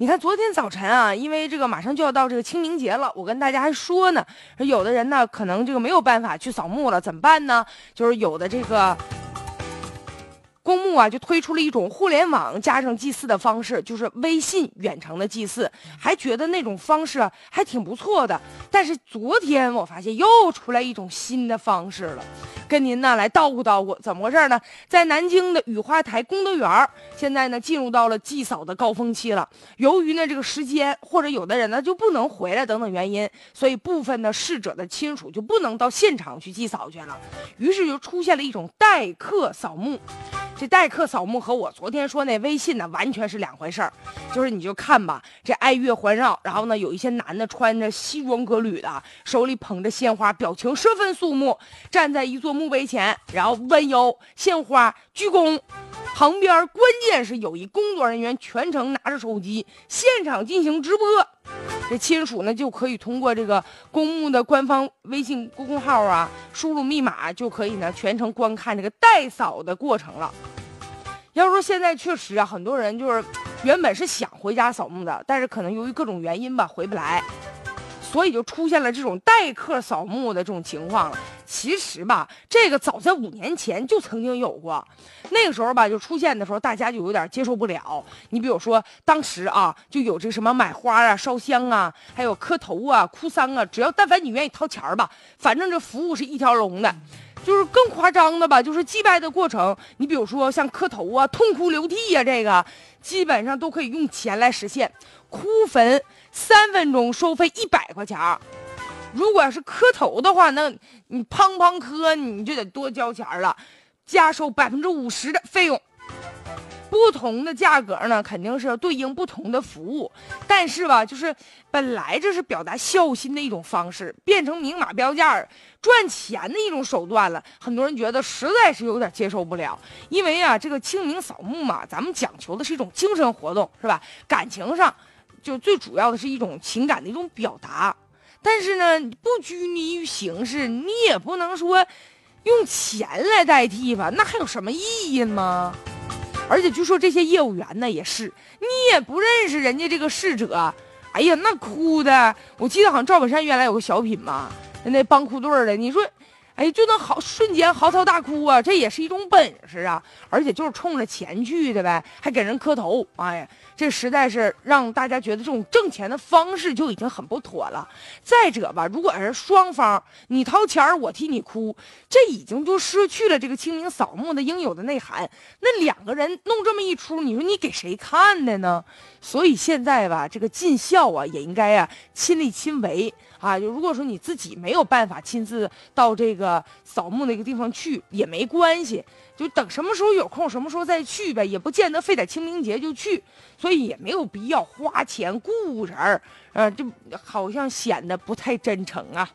你看昨天早晨啊，因为这个马上就要到这个清明节了，我跟大家还说呢，有的人呢可能这个没有办法去扫墓了，怎么办呢？就是有的这个。公墓啊，就推出了一种互联网加上祭祀的方式，就是微信远程的祭祀，还觉得那种方式还挺不错的。但是昨天我发现又出来一种新的方式了，跟您呢来叨咕叨咕，怎么回事呢？在南京的雨花台功德园，现在呢进入到了祭扫的高峰期了。由于呢这个时间或者有的人呢就不能回来等等原因，所以部分的逝者的亲属就不能到现场去祭扫去了，于是就出现了一种代客扫墓。这代客扫墓和我昨天说那微信呢，完全是两回事儿。就是你就看吧，这爱乐环绕，然后呢，有一些男的穿着西装革履的，手里捧着鲜花，表情十分肃穆，站在一座墓碑前，然后弯腰献花鞠躬。旁边关键是有一工作人员全程拿着手机现场进行直播，这亲属呢就可以通过这个公墓的官方微信公众号啊，输入密码就可以呢全程观看这个代扫的过程了。要说现在确实啊，很多人就是原本是想回家扫墓的，但是可能由于各种原因吧，回不来，所以就出现了这种代客扫墓的这种情况了。其实吧，这个早在五年前就曾经有过，那个时候吧，就出现的时候，大家就有点接受不了。你比如说，当时啊，就有这什么买花啊、烧香啊，还有磕头啊、哭丧啊，只要但凡你愿意掏钱吧，反正这服务是一条龙的。就是更夸张的吧，就是祭拜的过程。你比如说像磕头啊、痛哭流涕呀，这个基本上都可以用钱来实现。哭坟三分钟收费一百块钱，如果要是磕头的话，那你砰砰磕你就得多交钱了，加收百分之五十的费用。不同的价格呢，肯定是对应不同的服务，但是吧，就是本来这是表达孝心的一种方式，变成明码标价赚钱的一种手段了，很多人觉得实在是有点接受不了。因为啊，这个清明扫墓嘛，咱们讲求的是一种精神活动，是吧？感情上，就最主要的是一种情感的一种表达。但是呢，不拘泥于形式，你也不能说用钱来代替吧？那还有什么意义吗？而且据说这些业务员呢，也是你也不认识人家这个逝者，哎呀，那哭的，我记得好像赵本山原来有个小品嘛，那帮哭队的，你说，哎，就能嚎瞬间嚎啕大哭啊，这也是一种本事啊，而且就是冲着钱去的呗，还给人磕头，哎呀。这实在是让大家觉得这种挣钱的方式就已经很不妥了。再者吧，如果是双方你掏钱我替你哭，这已经就失去了这个清明扫墓的应有的内涵。那两个人弄这么一出，你说你给谁看的呢？所以现在吧，这个尽孝啊，也应该啊亲力亲为啊。就如果说你自己没有办法亲自到这个扫墓那个地方去，也没关系。就等什么时候有空，什么时候再去呗，也不见得非得清明节就去，所以也没有必要花钱雇人儿，呃，就好像显得不太真诚啊。